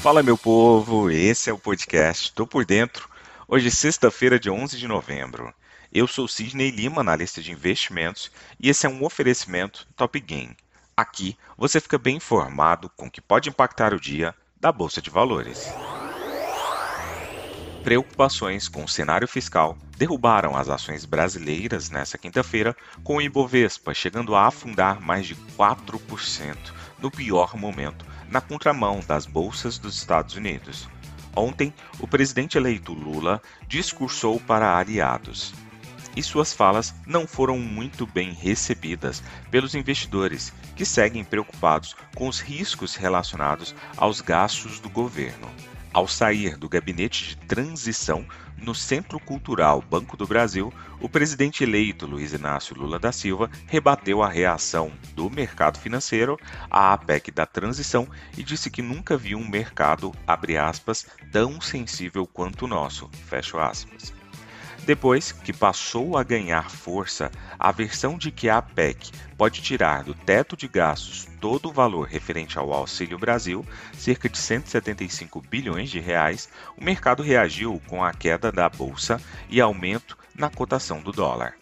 Fala meu povo, esse é o podcast Tô por Dentro. Hoje sexta-feira, de 11 de novembro. Eu sou Sidney Lima, analista de investimentos, e esse é um oferecimento Top Game. Aqui você fica bem informado com o que pode impactar o dia da Bolsa de Valores. Preocupações com o cenário fiscal derrubaram as ações brasileiras nesta quinta-feira, com o Ibovespa chegando a afundar mais de 4% no pior momento na contramão das bolsas dos Estados Unidos. Ontem, o presidente eleito Lula discursou para aliados. E suas falas não foram muito bem recebidas pelos investidores, que seguem preocupados com os riscos relacionados aos gastos do governo. Ao sair do gabinete de transição no Centro Cultural Banco do Brasil, o presidente eleito Luiz Inácio Lula da Silva rebateu a reação do mercado financeiro à APEC da transição e disse que nunca viu um mercado, aspas, tão sensível quanto o nosso. Depois que passou a ganhar força a versão de que a PEC pode tirar do teto de gastos todo o valor referente ao Auxílio Brasil, cerca de 175 bilhões de reais, o mercado reagiu com a queda da bolsa e aumento na cotação do dólar.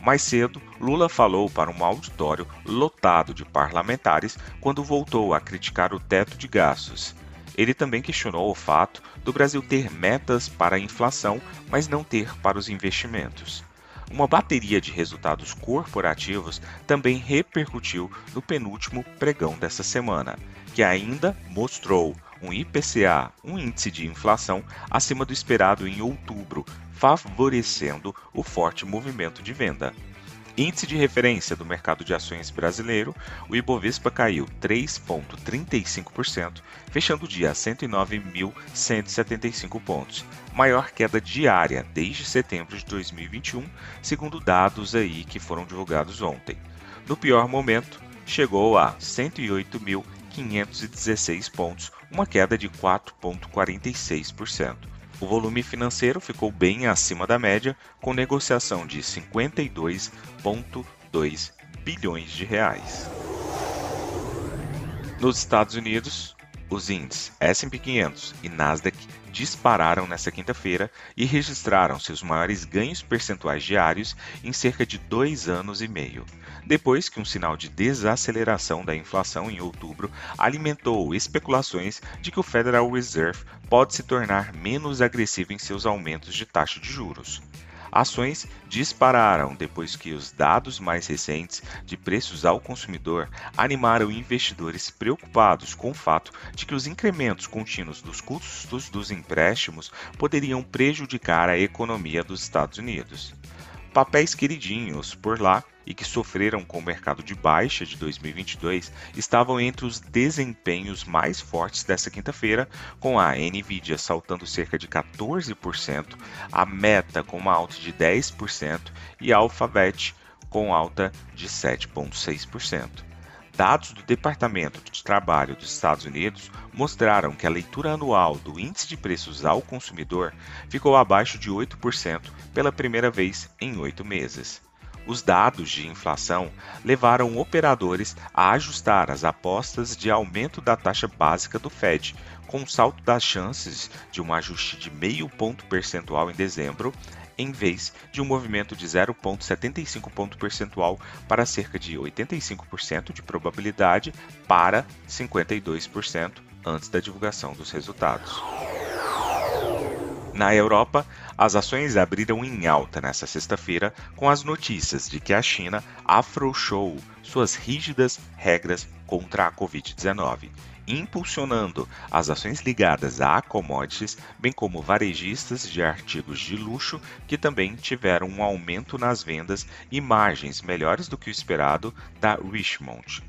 Mais cedo, Lula falou para um auditório lotado de parlamentares quando voltou a criticar o teto de gastos ele também questionou o fato do Brasil ter metas para a inflação, mas não ter para os investimentos. Uma bateria de resultados corporativos também repercutiu no penúltimo pregão dessa semana, que ainda mostrou um IPCA, um índice de inflação, acima do esperado em outubro, favorecendo o forte movimento de venda. Índice de referência do mercado de ações brasileiro, o Ibovespa caiu 3,35%, fechando o dia a 109.175 pontos, maior queda diária desde setembro de 2021, segundo dados aí que foram divulgados ontem. No pior momento, chegou a 108.516 pontos, uma queda de 4,46%. O volume financeiro ficou bem acima da média, com negociação de 52,2 bilhões de reais. Nos Estados Unidos, os índices S&P 500 e Nasdaq dispararam nesta quinta-feira e registraram seus maiores ganhos percentuais diários em cerca de dois anos e meio, depois que um sinal de desaceleração da inflação em outubro alimentou especulações de que o Federal Reserve pode se tornar menos agressivo em seus aumentos de taxa de juros. Ações dispararam depois que os dados mais recentes de preços ao consumidor animaram investidores preocupados com o fato de que os incrementos contínuos dos custos dos empréstimos poderiam prejudicar a economia dos Estados Unidos. Papéis queridinhos por lá e que sofreram com o mercado de baixa de 2022 estavam entre os desempenhos mais fortes dessa quinta-feira, com a Nvidia saltando cerca de 14%, a Meta com uma alta de 10% e a Alphabet com alta de 7,6%. Dados do Departamento de Trabalho dos Estados Unidos mostraram que a leitura anual do Índice de Preços ao Consumidor ficou abaixo de 8% pela primeira vez em oito meses. Os dados de inflação levaram operadores a ajustar as apostas de aumento da taxa básica do Fed, com um salto das chances de um ajuste de meio ponto percentual em dezembro, em vez de um movimento de 0,75 ponto percentual para cerca de 85% de probabilidade para 52% antes da divulgação dos resultados. Na Europa, as ações abriram em alta nesta sexta-feira com as notícias de que a China afrouxou suas rígidas regras contra a Covid-19, impulsionando as ações ligadas a commodities, bem como varejistas de artigos de luxo, que também tiveram um aumento nas vendas e margens melhores do que o esperado da Richmond.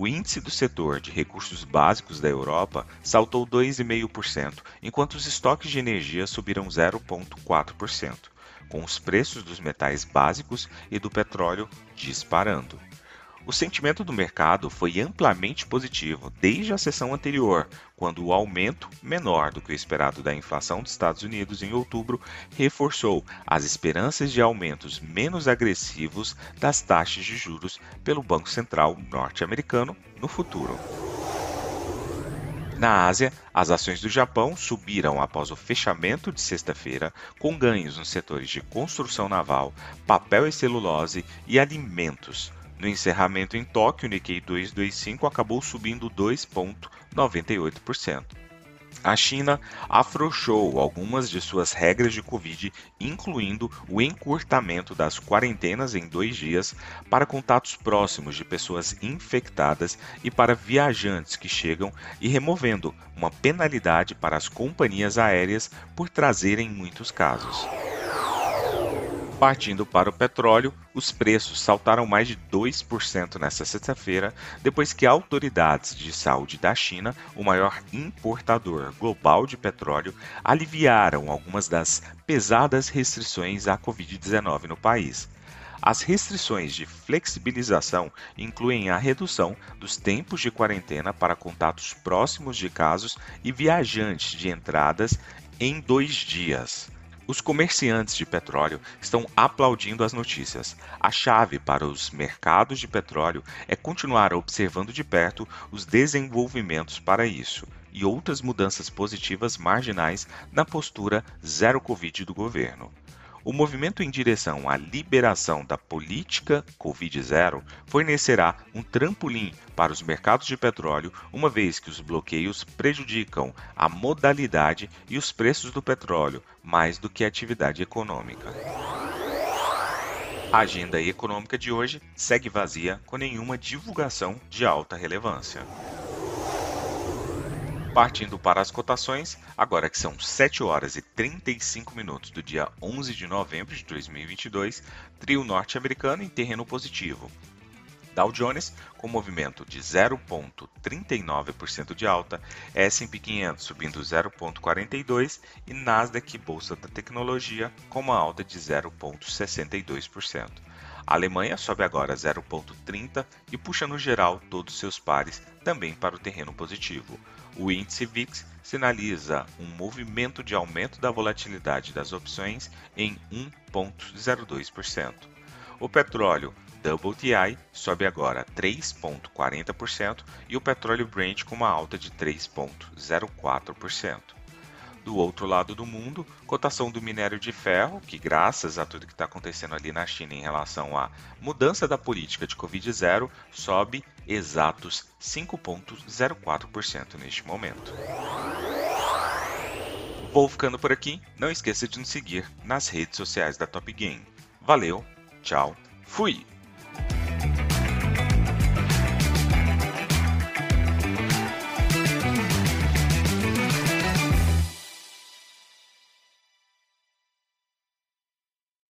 O índice do setor de recursos básicos da Europa saltou 2,5%, enquanto os estoques de energia subiram 0,4%, com os preços dos metais básicos e do petróleo disparando. O sentimento do mercado foi amplamente positivo desde a sessão anterior, quando o aumento menor do que o esperado da inflação dos Estados Unidos em outubro reforçou as esperanças de aumentos menos agressivos das taxas de juros pelo Banco Central norte-americano no futuro. Na Ásia, as ações do Japão subiram após o fechamento de sexta-feira, com ganhos nos setores de construção naval, papel e celulose e alimentos. No encerramento em Tóquio, o Nikkei 225 acabou subindo 2,98%. A China afrouxou algumas de suas regras de Covid, incluindo o encurtamento das quarentenas em dois dias para contatos próximos de pessoas infectadas e para viajantes que chegam, e removendo uma penalidade para as companhias aéreas por trazerem muitos casos. Partindo para o petróleo, os preços saltaram mais de 2% nesta sexta-feira, depois que autoridades de saúde da China, o maior importador global de petróleo, aliviaram algumas das pesadas restrições à Covid-19 no país. As restrições de flexibilização incluem a redução dos tempos de quarentena para contatos próximos de casos e viajantes de entradas em dois dias. Os comerciantes de petróleo estão aplaudindo as notícias. A chave para os mercados de petróleo é continuar observando de perto os desenvolvimentos para isso e outras mudanças positivas marginais na postura zero Covid do governo. O movimento em direção à liberação da política Covid-0 fornecerá um trampolim para os mercados de petróleo, uma vez que os bloqueios prejudicam a modalidade e os preços do petróleo mais do que a atividade econômica. A agenda econômica de hoje segue vazia com nenhuma divulgação de alta relevância. Partindo para as cotações, agora que são 7 horas e 35 minutos do dia 11 de novembro de 2022, trio norte-americano em terreno positivo. Dow Jones com movimento de 0,39% de alta, S&P 500 subindo 0,42% e Nasdaq Bolsa da Tecnologia com uma alta de 0,62%. A Alemanha sobe agora 0,30 e puxa no geral todos seus pares também para o terreno positivo. O índice VIX sinaliza um movimento de aumento da volatilidade das opções em 1,02%. O petróleo WTI sobe agora 3,40% e o petróleo Brent com uma alta de 3,04%. Do outro lado do mundo, cotação do minério de ferro, que graças a tudo que está acontecendo ali na China em relação à mudança da política de Covid-0, sobe exatos 5,04% neste momento. Vou ficando por aqui, não esqueça de nos seguir nas redes sociais da Top Game. Valeu, tchau, fui!